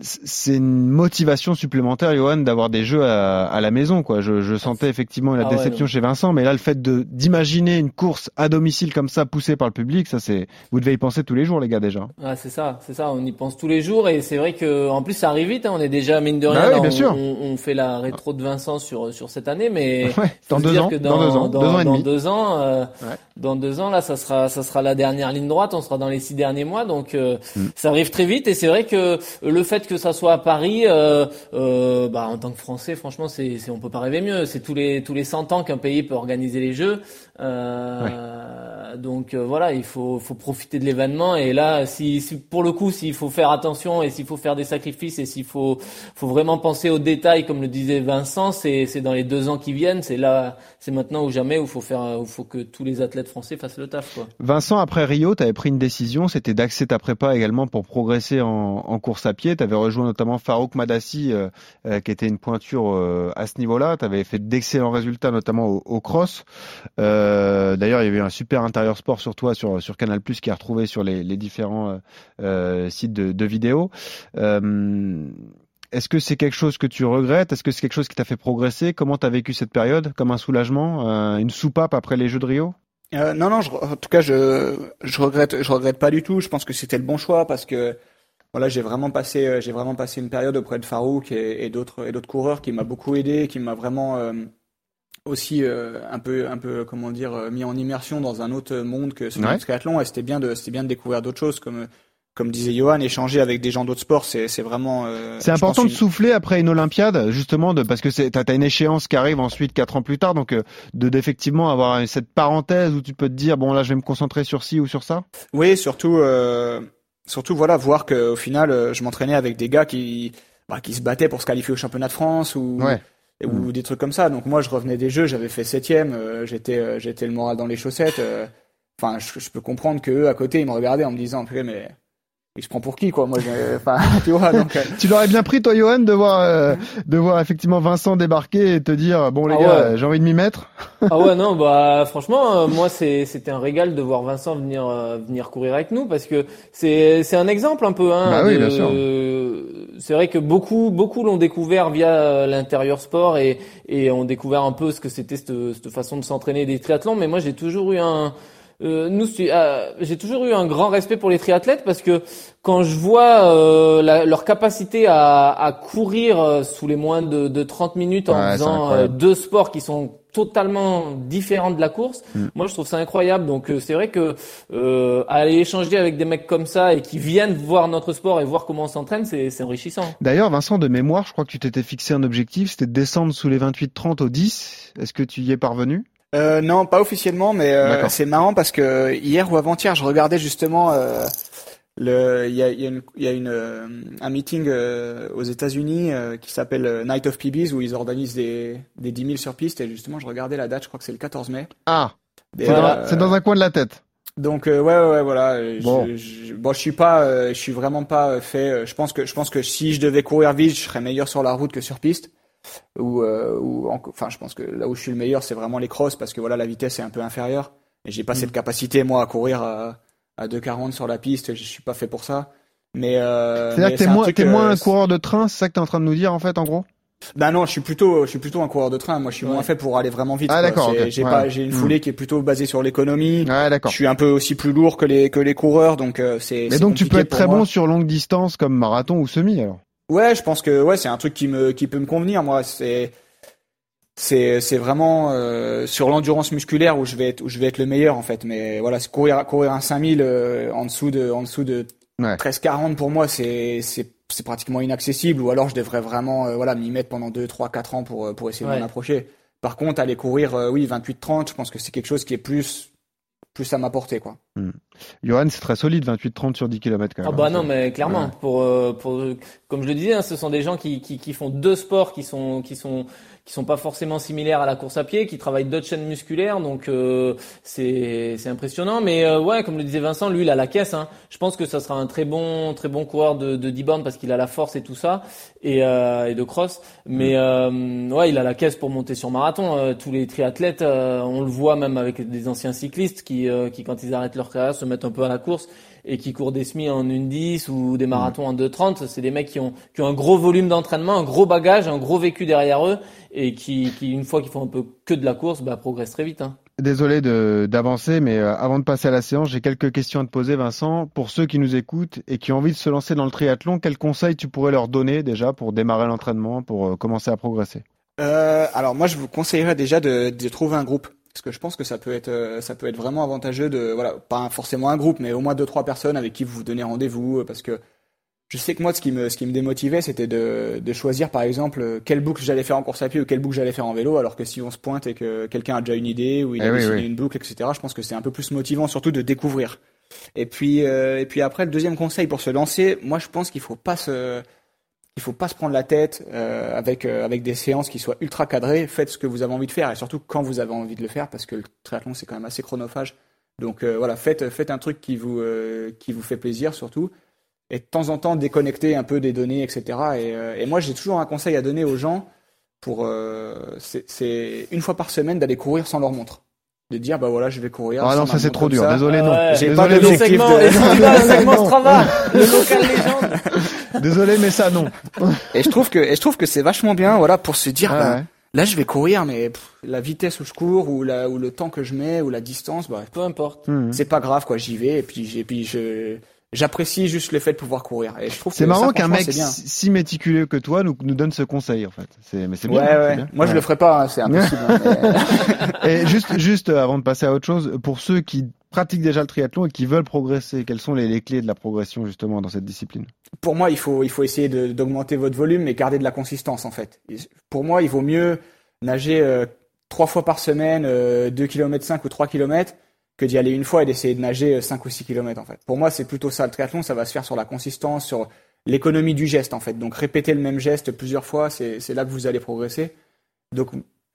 c'est une motivation supplémentaire, Johan, d'avoir des Jeux à, à la maison. Quoi. Je, je sentais effectivement la Ah ouais, déception chez Vincent, mais là, le fait de d'imaginer une course à domicile comme ça, poussée par le public, ça c'est, vous devez y penser tous les jours, les gars, déjà. Ah, c'est ça, c'est ça. On y pense tous les jours et c'est vrai que en plus ça arrive vite. hein, on est déjà mine de Bah rien. oui, là, bien on, sûr. On, on fait la rétro de Vincent sur sur cette année, mais Ouais, dans deux ans, dans deux ans, dans, deux ans et dans demi. deux ans, euh, Ouais. dans deux ans là, ça sera ça sera la dernière ligne droite. On sera dans les six derniers mois, donc euh, Mm. ça arrive très vite. Et c'est vrai que le fait que ça soit à Paris, euh, euh, bah en tant que Français, franchement, c'est c'est on peut pas rêver mieux. C'est tous les tous les 100 ans qu'un pays peut organiser les Jeux. Euh, Donc euh, voilà, il faut faut profiter de l'événement. Et là, si, si pour le coup, s'il faut faire attention et s'il faut faire des sacrifices et s'il faut faut vraiment penser aux détails, comme le disait Vincent, c'est dans les deux ans qui viennent. C'est là, c'est maintenant ou jamais où faut faire, où faut que tous les athlètes français fassent le taf. Quoi. Vincent, après Rio, tu avais pris une décision, c'était d'axer ta prépa également pour progresser en, course à pied. Tu avais rejoint notamment Farouk Madassi, euh, euh, qui était une pointure euh, à ce niveau-là. Tu avais fait d'excellents résultats, notamment au, cross. D'ailleurs, il y avait un super intérieur sport sur toi, sur, sur Canal+, qui est retrouvé sur les, les différents sites de, de vidéos. Euh, est-ce que c'est quelque chose que tu regrettes? Est-ce que c'est quelque chose qui t'a fait progresser? Comment tu as vécu cette période? Comme un soulagement? Euh, Une soupape après les Jeux de Rio? Euh, non, non, je, en tout cas, je, je regrette, je regrette pas du tout. Je pense que c'était le bon choix parce que voilà, j'ai vraiment passé, j'ai vraiment passé une période auprès de Farouk et, d'autres et d'autres coureurs qui m'a beaucoup aidé, qui m'a vraiment euh, aussi euh, un peu, un peu, comment dire, mis en immersion dans un autre monde que celui Ouais. du triathlon. Et c'était bien de, c'était bien de découvrir d'autres choses, comme comme disait Johan, échanger avec des gens d'autres sports, c'est vraiment. euh, C'est important pense, de souffler après une Olympiade, justement, de, parce que c'est, t'as, t'as une échéance qui arrive ensuite quatre ans plus tard, donc euh, de d'effectivement avoir cette parenthèse où tu peux te dire bon là je vais me concentrer sur ci ou sur ça? Oui, surtout, euh, surtout voilà, voir que au final, euh, je m'entraînais avec des gars qui, bah, qui se battaient pour se qualifier au championnat de France ou Ouais. ou des trucs comme ça. Donc moi, je revenais des jeux, j'avais fait septième, euh, j'étais, euh, j'étais le moral dans les chaussettes. euh. Enfin, je, je peux comprendre que eux, à côté, ils me regardaient en me disant, mais il se prend pour qui, quoi Moi, je- enfin, tu vois. Donc, euh, Tu l'aurais bien pris, toi, Johan, de voir, euh, de voir effectivement Vincent débarquer et te dire, bon, les Ah gars, ouais. euh, j'ai envie de m'y mettre. Ah ouais non bah franchement euh, moi c'est c'était un régal de voir Vincent venir euh, venir courir avec nous parce que c'est c'est un exemple un peu hein Bah oui, de- bien sûr. c'est vrai que beaucoup beaucoup l'ont découvert via euh, l'intérieur sport et et ont découvert un peu ce que c'était cette, cette façon de s'entraîner des triathlons mais moi j'ai toujours eu un euh, nous, euh, j'ai toujours eu un grand respect pour les triathlètes parce que quand je vois euh, la- leur capacité à, à courir euh, sous les moins de, de 30 minutes en Ouais, faisant euh, deux sports qui sont totalement différents de la course, Mm. moi je trouve ça incroyable. Donc euh, c'est vrai que euh, aller échanger avec des mecs comme ça et qui viennent voir notre sport et voir comment on s'entraîne, c'est c'est enrichissant. D'ailleurs, Vincent, de mémoire, je crois que tu t'étais fixé un objectif, c'était de descendre sous les 28-30 au 10. Est-ce que tu y es parvenu? Euh, non, pas officiellement, mais euh, c'est marrant parce que hier ou avant-hier, je regardais justement euh, le, il y a, y a, une, il y a une, un meeting euh, aux États-Unis euh, qui s'appelle Night of PBs où ils organisent des, des 10 000 sur piste et justement, je regardais la date, je crois que c'est le 14 mai. Ah, c'est dans, euh, un coin de la tête. Donc euh, ouais, ouais, ouais, voilà. Bon. Je, je, bon, je suis pas, euh, je suis vraiment pas fait. euh, Je pense que, je pense que si je devais courir vite, je serais meilleur sur la route que sur piste. Ou, euh, ou enfin, je pense que là où je suis le meilleur, c'est vraiment les crosses parce que voilà, la vitesse est un peu inférieure et j'ai pas Mm. cette capacité moi à courir à, à 2,40 sur la piste. Je suis pas fait pour ça. Mais euh, C'est-à-dire mais que t'es moins, moins euh, un coureur de train, c'est ça que t'es en train de nous dire, en fait, en gros? Bah non, je suis plutôt, je suis plutôt un coureur de train. Moi, je suis Ouais. moins fait pour aller vraiment vite. Ah, d'accord. J'ai Ouais. pas, j'ai une Mm. foulée qui est plutôt basée sur l'économie. Ouais, d'accord. Je suis un peu aussi plus lourd que les que les coureurs, donc euh, c'est. Mais donc tu peux être très moi. bon sur longue distance comme marathon ou semi, alors? Ouais, je pense que ouais, c'est un truc qui me qui peut me convenir. Moi, c'est c'est c'est vraiment euh, sur l'endurance musculaire où je vais être où je vais être le meilleur en fait. Mais voilà, courir courir un 5000 euh, en dessous de en dessous de Ouais. 13 40 pour moi, c'est c'est c'est pratiquement inaccessible. Ou alors je devrais vraiment euh, voilà m'y mettre pendant 2, 3, 4 ans pour euh, pour essayer de m'en approcher. Par contre, aller courir euh, oui 28 30, je pense que c'est quelque chose qui est plus plus à m'apporter quoi. Johan, c'est très solide, 28-30 sur 10 km quand même. Ah bah non, mais clairement, Ouais. pour, euh, pour, comme je le disais, hein, ce sont des gens qui, qui, qui font deux sports qui sont, qui sont, qui sont pas forcément similaires à la course à pied, qui travaillent d'autres chaînes musculaires, donc euh, c'est, c'est impressionnant. Mais euh, ouais, comme le disait Vincent, lui, il a la caisse. Hein. Je pense que ça sera un très bon, très bon coureur de, de 10 bornes parce qu'il a la force et tout ça, et, euh, et de cross. Mais euh, ouais, il a la caisse pour monter sur marathon. Euh, tous les triathlètes, euh, on le voit même avec des anciens cyclistes qui, euh, qui quand ils arrêtent leur carrière, se mettent un peu à la course et qui courent des semis en 1,10 ou des marathons en 2,30. C'est des mecs qui ont, qui ont un gros volume d'entraînement, un gros bagage, un gros vécu derrière eux et qui, qui une fois qu'ils font un peu que de la course, bah, progressent très vite. Hein. Désolé de- d'avancer, mais euh, avant de passer à la séance, j'ai quelques questions à te poser, Vincent. Pour ceux qui nous écoutent et qui ont envie de se lancer dans le triathlon, quels conseils tu pourrais leur donner déjà pour démarrer l'entraînement, pour euh, commencer à progresser? Euh, alors moi, je vous conseillerais déjà de, de trouver un groupe. Parce que je pense que ça peut être euh, ça peut être vraiment avantageux de voilà pas forcément un groupe mais au moins deux trois personnes avec qui vous vous donnez rendez-vous euh, parce que je sais que moi ce qui me ce qui me démotivait c'était de, de choisir par exemple quelle boucle j'allais faire en course à pied ou quelle boucle j'allais faire en vélo alors que si on se pointe et que quelqu'un a déjà une idée ou il Eh a oui, dessiné oui. une boucle etc je pense que c'est un peu plus motivant surtout de découvrir et puis euh, et puis après le deuxième conseil pour se lancer moi je pense qu'il faut pas se il faut pas se prendre la tête euh, avec euh, avec des séances qui soient ultra cadrées. Faites ce que vous avez envie de faire et surtout quand vous avez envie de le faire parce que le triathlon c'est quand même assez chronophage. Donc euh, voilà, faites faites un truc qui vous euh, qui vous fait plaisir surtout et de temps en temps déconnecter un peu des données etc. Et, euh, et moi j'ai toujours un conseil à donner aux gens pour euh, c'est c'est une fois par semaine d'aller courir sans leur montre. De dire bah voilà je vais courir. Ah non, ça c'est trop dur. ça. Désolé, non. Ouais. J'ai pas. Le segment, de- le segment. Strava, le local légende. Désolé, mais ça non. Et je trouve que et je trouve que c'est vachement bien voilà pour se dire Ah bah, ouais. Là, je vais courir, mais pff, la vitesse où je cours ou, la, ou le temps que je mets ou la distance, bah, Peu importe. Mhm. c'est pas grave, quoi. J'y vais et puis, et puis je, j'apprécie juste le fait de pouvoir courir. Et je trouve C'est que marrant ça, qu'un mec si méticuleux que toi nous, nous donne ce conseil en fait. C'est mais c'est bien. ouais, c'est ouais. bien. Moi, je Ouais. le ferai pas, hein, c'est impossible. hein, mais- Et juste, juste euh, avant de passer à autre chose, pour ceux qui pratiquent déjà le triathlon et qui veulent progresser, quelles sont les, les clés de la progression justement dans cette discipline? Pour moi, il faut, il faut essayer d'augmenter votre volume, mais garder de la consistance, en fait. Et Pour moi, il vaut mieux nager euh, trois fois par semaine, euh, 2 km 5 ou 3 km, que d'y aller une fois et d'essayer de nager euh, 5 ou 6 km, en fait. Pour moi, c'est plutôt ça. Le triathlon, ça va se faire sur la consistance, sur l'économie du geste, en fait. Donc, répéter le même geste plusieurs fois, c'est c'est là que vous allez progresser. Donc,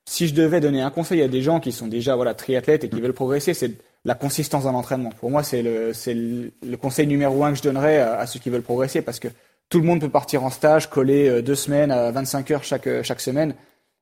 si je devais donner un conseil à des gens qui sont déjà voilà triathlètes et qui veulent progresser, c'est la consistance dans l'entraînement. Pour moi, c'est le, c'est le, le conseil numéro un que je donnerais à, à ceux qui veulent progresser parce que tout le monde peut partir en stage, coller euh, deux semaines à 25 heures chaque, euh, chaque semaine.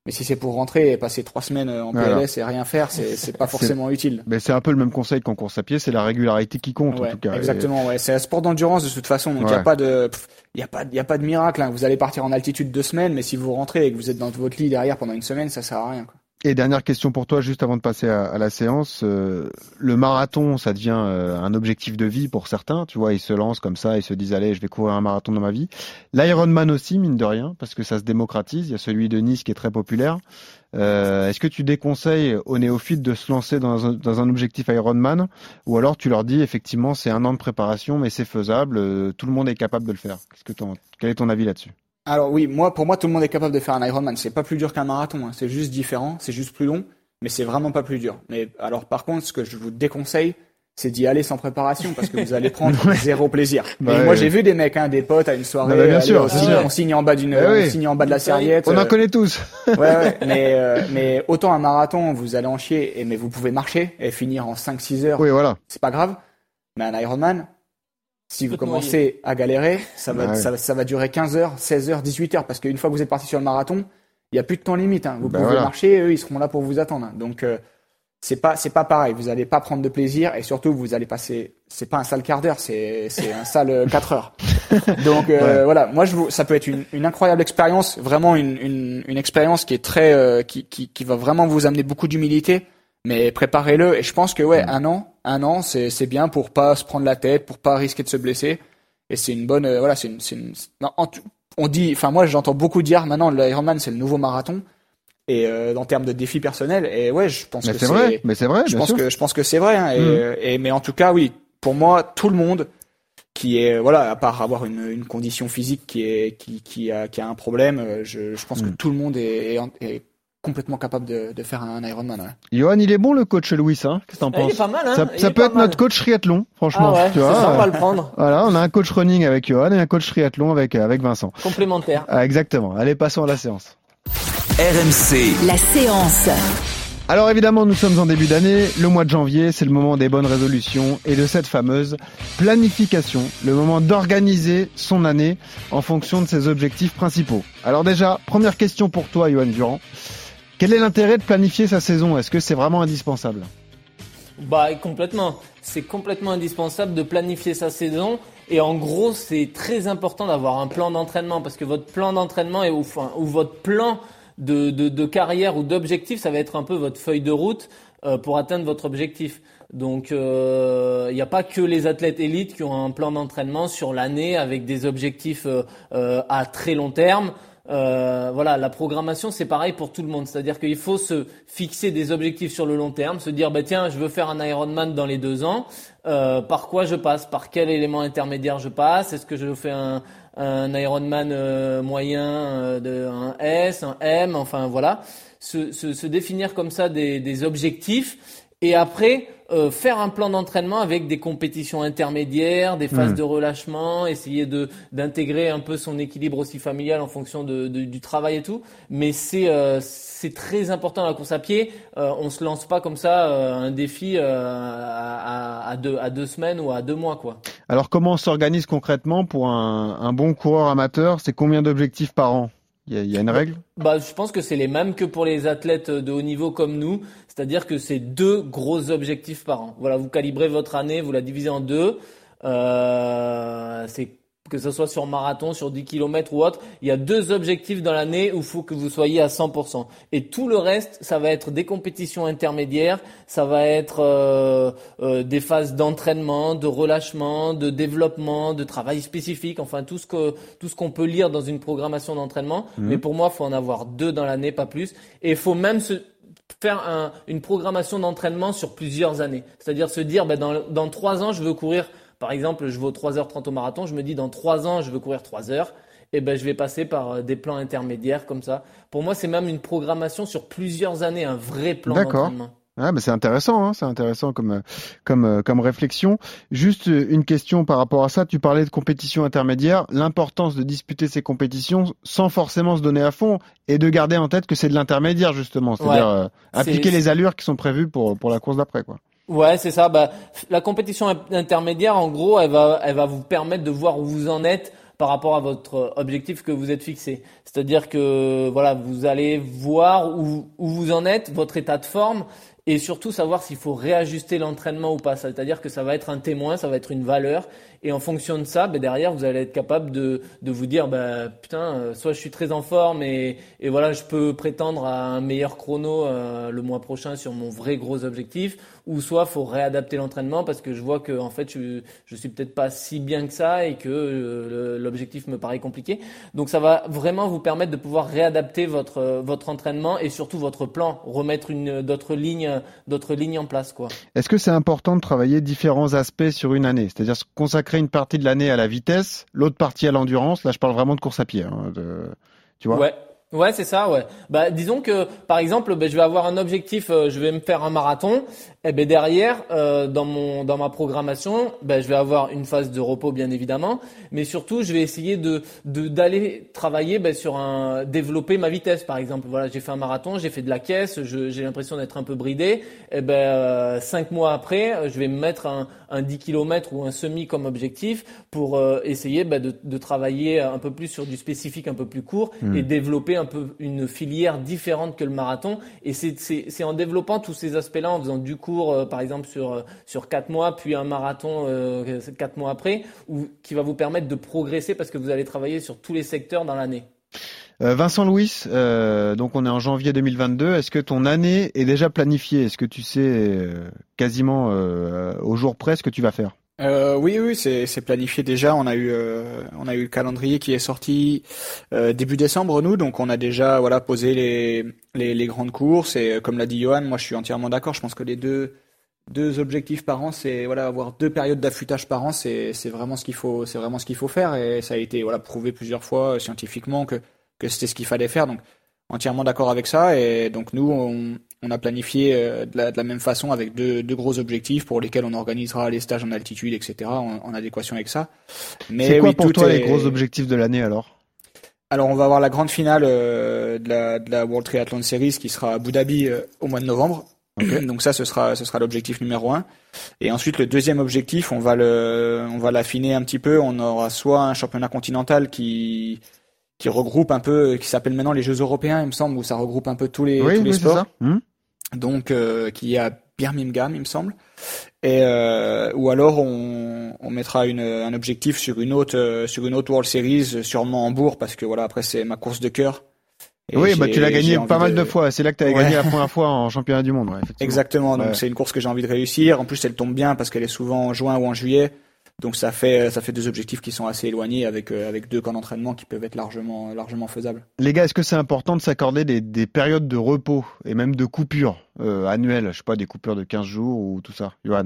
Mais si c'est pour rentrer et passer trois semaines euh, en Voilà. PLS et rien faire, c'est, pas forcément utile. Mais c'est un peu le même conseil qu'en course à pied, c'est la régularité qui compte Ouais, en tout cas. exactement. Ouais. C'est un sport d'endurance de toute façon, donc il Ouais. y a pas de, il a pas, il y a pas de miracle. hein. Vous allez partir en altitude deux semaines, mais si vous rentrez et que vous êtes dans votre lit derrière pendant une semaine, ça sert à rien. Quoi. Et dernière question pour toi, juste avant de passer à, à la séance. euh, le marathon, ça devient euh, un objectif de vie pour certains. Tu vois, ils se lancent comme ça, ils se disent allez, je vais courir un marathon dans ma vie. L'Ironman aussi, mine de rien, parce que ça se démocratise. Il y a celui de Nice qui est très populaire. Euh, Est-ce que tu déconseilles aux néophytes de se lancer dans un, dans un objectif Ironman, ou alors tu leur dis effectivement c'est un an de préparation, mais c'est faisable, euh, tout le monde est capable de le faire? Qu'est-ce que t'en- quel est ton avis là-dessus? Alors oui, moi, pour moi, tout le monde est capable de faire un Ironman. C'est pas plus dur qu'un marathon. hein. C'est juste différent, c'est juste plus long, mais c'est vraiment pas plus dur. Mais alors, par contre, ce que je vous déconseille, c'est d'y aller sans préparation parce que vous allez prendre zéro plaisir. Bah ouais. moi, j'ai vu des mecs, hein, des potes à une soirée, Bah bah, bien aller, sûr, on, signe, sûr. on signe en bas d'une, Eh on signe en bas de la serviette. On en euh, connaît tous. ouais, ouais, mais, euh, mais autant un marathon, vous allez en chier, et, mais vous pouvez marcher et finir en 5-6 heures. Oui, voilà. C'est pas grave. Mais un Ironman, si vous commencez à galérer, ça va, ouais. ça, va- ça va durer 15 heures, 16 heures, 18 heures, parce qu'une fois que vous êtes parti sur le marathon, il n'y a plus de temps limite. Hein. Vous Bah pouvez voilà. marcher, eux, ils seront là pour vous attendre. hein. Donc, euh, c'est pas, c'est pas pareil. Vous allez pas prendre de plaisir, et surtout, vous allez passer, c'est pas un sale quart d'heure, c'est, c'est un sale euh, 4 heures. Donc, euh, Ouais. voilà. Moi, je vous, ça peut être une, une incroyable expérience, vraiment une, une, une expérience qui est très, euh, qui, qui, qui va vraiment vous amener beaucoup d'humilité. Mais préparez-le et je pense que ouais, un an, un an, c'est bien pour pas se prendre la tête, pour pas risquer de se blesser. Et c'est une bonne, euh, voilà, c'est une, une. non, en tout- on dit, enfin moi j'entends beaucoup dire maintenant l'Ironman c'est le nouveau marathon et euh, en termes de défis personnels et ouais je pense Mais que c'est vrai, mais c'est vrai, je pense sûr. que je pense que c'est vrai hein, et, Mm. euh, et mais en tout cas oui pour moi tout le monde qui est voilà à part avoir une, une condition physique qui est qui, qui a qui a un problème euh, je, je pense que Mm. tout le monde est, est, est complètement capable de, de faire un Ironman ouais. Johan, il est bon le coach Louis, hein Qu'est-ce que t'en Ah, il penses est pas mal, hein Ça, peut être mal. notre coach triathlon, franchement. Ah ouais, tu vois, sympa euh, le prendre. Voilà, on a un coach running avec Johan et un coach triathlon avec euh, avec Vincent. Complémentaire. Ah, exactement. Allez, passons à la séance. RMC, La séance. Alors évidemment, nous sommes en début d'année, le mois de janvier, c'est le moment des bonnes résolutions et de cette fameuse planification, le moment d'organiser son année en fonction de ses objectifs principaux. Alors déjà, première question pour toi, Johan Durand. Quel est l'intérêt de planifier sa saison? Est-ce que c'est vraiment indispensable? Bah complètement. C'est complètement indispensable de planifier sa saison. Et en gros, c'est très important d'avoir un plan d'entraînement parce que votre plan d'entraînement est ou, votre plan de, de, carrière ou d'objectif, ça va être un peu votre feuille de route euh, pour atteindre votre objectif. Donc, euh, il n'y a pas que les athlètes élites qui ont un plan d'entraînement sur l'année avec des objectifs euh, euh, à très long terme. Euh, voilà, la programmation c'est pareil pour tout le monde, c'est-à-dire qu'il faut se fixer des objectifs sur le long terme, se dire bah tiens je veux faire un Ironman dans les deux ans, euh, par quoi je passe, par quel élément intermédiaire je passe, est-ce que je fais un, un Ironman euh, moyen, euh, de, un S, un M, enfin voilà, se, se, se définir comme ça des, des objectifs et après euh, faire un plan d'entraînement avec des compétitions intermédiaires, des phases Mhm. de relâchement, essayer de d'intégrer un peu son équilibre aussi familial en fonction de, de- du travail et tout. Mais c'est euh, c'est très important la course à pied. Euh, on se lance pas comme ça euh, un défi euh, à, à, à deux à deux semaines ou à deux mois quoi. Alors comment on s'organise concrètement pour un, un bon coureur amateur? C'est combien d'objectifs par an? Il y, a- une règle? Bah, je pense que c'est les mêmes que pour les athlètes de haut niveau comme nous, c'est-à-dire que c'est deux gros objectifs par an. Voilà, vous calibrez votre année, vous la divisez en deux. Euh, c'est que ce soit sur marathon, sur 10 km ou autre, il y a deux objectifs dans l'année où il faut que vous soyez à 100%. Et tout le reste, ça va être des compétitions intermédiaires, ça va être euh, euh, des phases d'entraînement, de relâchement, de développement, de travail spécifique, enfin tout ce que tout ce qu'on peut lire dans une programmation d'entraînement. Mais pour moi, il faut en avoir deux dans l'année, pas plus. Et il faut même se faire un- une programmation d'entraînement sur plusieurs années. C'est-à-dire se dire, ben, dans, dans trois ans, je veux courir, par exemple, je vais au 3h30 au marathon, je me dis, dans trois ans, je veux courir 3 heures. Et ben, je vais passer par euh, des plans intermédiaires comme ça. Pour moi, c'est même une programmation sur plusieurs années, un vrai plan D'accord. d'entraînement. Ah, bah c'est intéressant, hein, c'est intéressant comme euh, comme euh, comme réflexion. Juste une question par rapport à ça. Tu parlais de compétition intermédiaire, l'importance de disputer ces compétitions sans forcément se donner à fond et de garder en tête que c'est de l'intermédiaire justement, c'est-à-dire Ouais. euh, appliquer les allures qui sont prévues pour pour la course d'après, quoi. Ouais, c'est ça. Bah, la compétition in- intermédiaire, en gros, elle va, elle va vous permettre de voir où vous en êtes par rapport à votre objectif que vous êtes fixé. C'est-à-dire que voilà, vous allez voir où, où vous en êtes, votre état de forme, et surtout savoir s'il faut réajuster l'entraînement ou pas. C'est-à-dire que ça va être un témoin, ça va être une valeur, et en fonction de ça, ben derrière, vous allez être capable de, de vous dire, bah, putain, euh, soit je suis très en forme et, et voilà, je peux prétendre à un meilleur chrono euh, le mois prochain sur mon vrai gros objectif, ou soit faut réadapter l'entraînement parce que je vois que en fait je, je suis peut-être pas si bien que ça et que euh, l'objectif me paraît compliqué. Donc ça va vraiment vous permettre de pouvoir réadapter votre votre entraînement et surtout votre plan, remettre une d'autres lignes d'autres lignes en place quoi. Est-ce que c'est important de travailler différents aspects sur une année? C'est-à-dire se consacrer une partie de l'année à la vitesse, l'autre partie à l'endurance. Là, je parle vraiment de course à pied. hein, Tu vois Ouais. Ouais, c'est ça, ouais. Bah, disons que, par exemple, ben, je vais avoir un objectif, euh, je vais me faire un marathon, et ben derrière, euh, dans mon, dans ma programmation, ben, je vais avoir une phase de repos, bien évidemment, mais surtout, je vais essayer de, d'aller travailler, ben, sur un, développer ma vitesse, par exemple. Voilà, j'ai fait un marathon, j'ai fait de la caisse, j'ai l'impression d'être un peu bridé, et ben, euh, cinq mois après, je vais me mettre un, un 10 km ou un semi comme objectif pour euh, essayer ben, de, de travailler un peu plus sur du spécifique un peu plus court Hmm. et développer un peu une filière différente que le marathon. Et c'est en développant tous ces aspects-là, en faisant du cours, euh, par exemple sur euh, sur quatre mois, puis un marathon euh, quatre mois après, ou qui va vous permettre de progresser parce que vous allez travailler sur tous les secteurs dans l'année. Euh, Vincent Louis, euh, donc on est en janvier 2022. Est-ce que ton année est déjà planifiée? Est-ce que tu sais euh, quasiment au jour près ce que tu vas faire? Oui, oui, c'est planifié déjà. On a eu, on a eu le calendrier qui est sorti début décembre, nous. Donc, on a déjà, voilà, posé les les, grandes courses. Et comme l'a dit Johan, moi, je suis entièrement d'accord. Je pense que les deux deux objectifs par an, c'est voilà, avoir deux périodes d'affûtage par an, c'est vraiment ce qu'il faut, c'est vraiment ce qu'il faut faire. Et ça a été voilà prouvé plusieurs fois scientifiquement que que c'était ce qu'il fallait faire. Donc, entièrement d'accord avec ça. Et donc, nous, on on a planifié euh, de, la, de la même façon avec deux, deux gros objectifs pour lesquels on organisera les stages en altitude, etc., en, en adéquation avec ça. Mais C'est quoi oui, pour toi est- les gros objectifs de l'année alors? Alors, on va avoir la grande finale euh, de, la, de la World Triathlon Series qui sera à Abu Dhabi euh, au mois de novembre. Donc ça, ce sera, ce sera l'objectif numéro un. Et ensuite, le deuxième objectif, on va le, on va l'affiner un petit peu. On aura soit un championnat continental qui, qui regroupe un peu, qui s'appelle maintenant les Jeux Européens, il me semble, où ça regroupe un peu tous les, Oui, tous les oui, sports ça. Hmm donc euh, qui est à Birmingham, il me semble. Et euh, ou alors on, on mettra une, un objectif sur une autre euh, sur une autre World Series, sûrement Hambourg, parce que voilà après c'est ma course de cœur. Et oui, bah tu l'as gagné pas mal de fois. C'est là que tu avais Ouais. gagné la première fois en championnat du monde. ouais. Exactement. Donc Ouais. c'est une course que j'ai envie de réussir. En plus elle tombe bien parce qu'elle est souvent en juin ou en juillet. Donc ça fait ça fait deux objectifs qui sont assez éloignés avec euh, avec deux camps d'entraînement qui peuvent être largement largement faisables. Les gars, est-ce que c'est important de s'accorder des, des périodes de repos et même de coupures euh, annuelles Je sais pas, des coupures de 15 jours ou tout ça, Johan?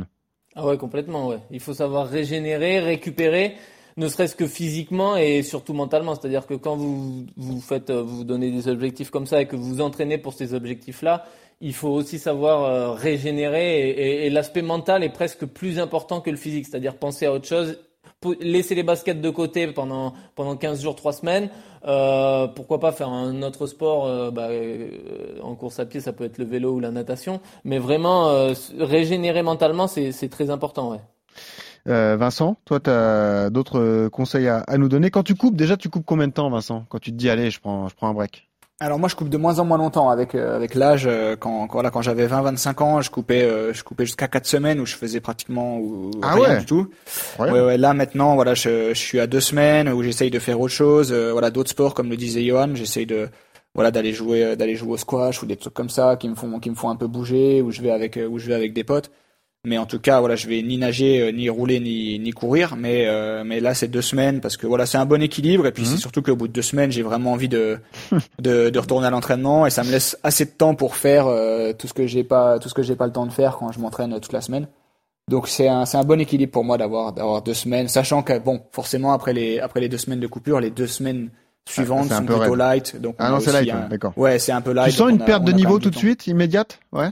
Ah ouais, complètement, ouais. Il faut savoir régénérer, récupérer, ne serait-ce que physiquement et surtout mentalement. C'est-à-dire que quand vous vous faites, euh, vous vous donnez des objectifs comme ça et que vous vous entraînez pour ces objectifs-là, il faut aussi savoir euh, régénérer et, l'aspect mental est presque plus important que le physique. C'est-à-dire penser à autre chose, laisser les baskets de côté pendant pendant 15 jours, 3 semaines. Euh, pourquoi pas faire un autre sport euh, bah, en course à pied, ça peut être le vélo ou la natation. Mais vraiment régénérer mentalement, c'est très important, ouais. Vincent, toi, tu as d'autres conseils à, à nous donner? Quand tu coupes, déjà, tu coupes combien de temps, Vincent? Quand tu te dis, allez, je prends, je prends un break Alors moi je coupe de moins en moins longtemps avec euh, avec l'âge euh, quand quand, voilà, quand j'avais 20 25 ans, je coupais euh, je coupais jusqu'à 4 semaines où je faisais pratiquement ou, Ah rien ouais. du tout. Incroyable. Ouais ouais, là maintenant voilà, je je suis à deux semaines où j'essaye de faire autre chose, euh, voilà d'autres sports comme le disait Johan, j'essaye de voilà d'aller jouer euh, d'aller jouer au squash ou des trucs comme ça qui me font qui me font un peu bouger où je vais avec euh, où je vais avec des potes. Mais en tout cas, voilà, je vais ni nager, euh, ni rouler, ni, ni courir. Mais, euh, mais là, c'est deux semaines parce que voilà, c'est un bon équilibre. Et puis Mhm. c'est surtout qu'au bout de deux semaines, j'ai vraiment envie de, de, de retourner à l'entraînement et ça me laisse assez de temps pour faire euh, tout ce que j'ai pas, tout ce que j'ai pas le temps de faire quand je m'entraîne toute la semaine. Donc c'est un, c'est un bon équilibre pour moi d'avoir, d'avoir deux semaines, sachant que bon, forcément après les, après les deux semaines de coupure, les deux semaines suivantes c'est un sont peu plutôt raide. light. Donc Ah on non, c'est light, un- d'accord. Ouais, c'est un peu light. Tu sens une a- perte de niveau tout de suite, immédiate? Ouais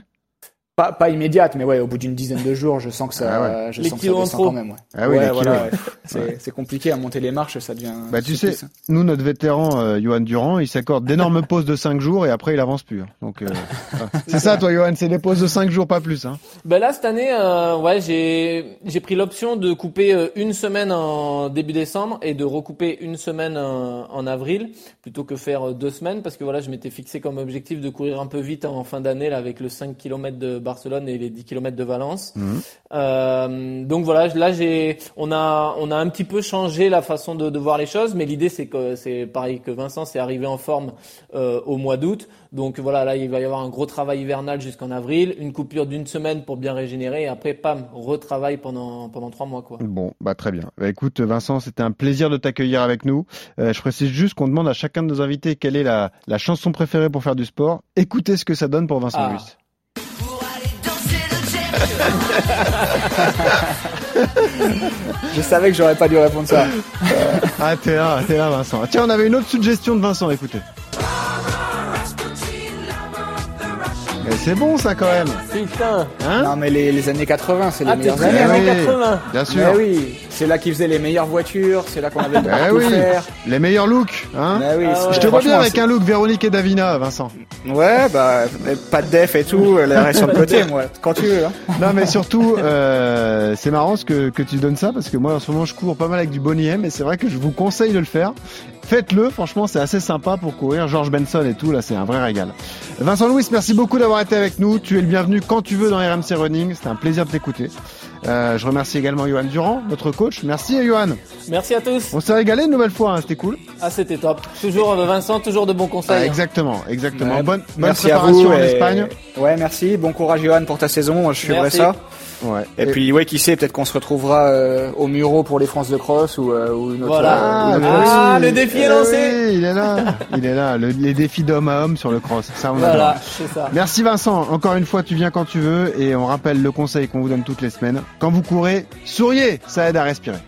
Pas, pas immédiate, mais ouais, au bout d'une dizaine de jours, je sens que ça, Ah ouais. je Les sens que ça en descend trop. quand même. Ouais, Ah oui, Ouais, voilà. C'est, compliqué à monter les marches, ça devient. Bah tu sais, nous notre vétéran euh, Johan Durand, il s'accorde d'énormes pauses de 5 jours et après il avance plus. hein. Donc euh, c'est ça toi Johan, c'est des pauses de 5 jours pas plus hein. Ben là cette année, euh, ouais, j'ai j'ai pris l'option de couper une semaine en début décembre et de recouper une semaine en, en avril plutôt que faire deux semaines parce que voilà, je m'étais fixé comme objectif de courir un peu vite en fin d'année là avec le 5 km de Barcelone et les 10 km de Valence. Euh, donc voilà, là j'ai, on a, on a un petit peu changé la façon de, de voir les choses, mais l'idée c'est que c'est pareil que Vincent, c'est arrivé en forme euh, au mois d'août. Donc voilà, là il va y avoir un gros travail hivernal jusqu'en avril, une coupure d'une semaine pour bien régénérer, et après pam, retravail pendant pendant trois mois quoi. Bon, bah très bien. Bah, écoute Vincent, c'était un plaisir de t'accueillir avec nous. Euh, je précise juste qu'on demande à chacun de nos invités quelle est la, la chanson préférée pour faire du sport. Écoutez ce que ça donne pour Vincent Ah. Je savais que j'aurais pas dû répondre ça. Ah t'es là, t'es là Vincent. Tiens, on avait une autre suggestion de Vincent, écoutez. Mais c'est bon ça quand même. Putain, Hein Non, mais les, les années 80, c'est les ah meilleures années. Eh bien en oui. 80. Bien sûr. Mais oui, c'est là qu'ils faisaient les meilleures voitures, c'est là qu'on avait le droit Eh de tout oui, faire. les meilleurs looks, hein. Mais oui, Ah ouais. Je te vois bien avec un look Véronique et Davina, Vincent. Ouais, bah, pas de def et tout, la reste sur le côté, moi. Quand tu veux, hein. Non mais surtout, euh, c'est marrant ce que, que tu donnes ça parce que moi en ce moment je cours pas mal avec du Bonnie M et c'est vrai que je vous conseille de le faire. Faites-le, franchement c'est assez sympa pour courir. George Benson et tout, là c'est un vrai régal. Vincent Louis, merci beaucoup d'avoir été avec nous. Tu es le bienvenu quand tu veux dans RMC Running. C'était un plaisir de t'écouter. Euh, je remercie également Johan Durand, notre coach. Merci Johan. Merci à tous. On s'est régalé une nouvelle fois, hein, c'était cool. Ah c'était top. Toujours euh, Vincent, toujours de bons Ah, conseils. exactement, exactement. Ouais. Bonne, bonne Merci à préparation vous. en et- Espagne. Ouais, merci. Bon courage, Johan, pour ta saison. Je suivrai ça. Ouais. Et, puis, ouais, qui sait, peut-être qu'on se retrouvera euh, au Muro pour les France de Cross ou, euh, ou une autre. Voilà. euh. Ah, oui. le défi est Eh lancé. oui, il est là, il est là. Le- les défis d'homme à homme sur le cross, ça on Voilà, c'est ça. Merci Vincent, encore une fois tu viens quand tu veux et on rappelle le conseil qu'on vous donne toutes les semaines. Quand vous courez, souriez, ça aide à respirer.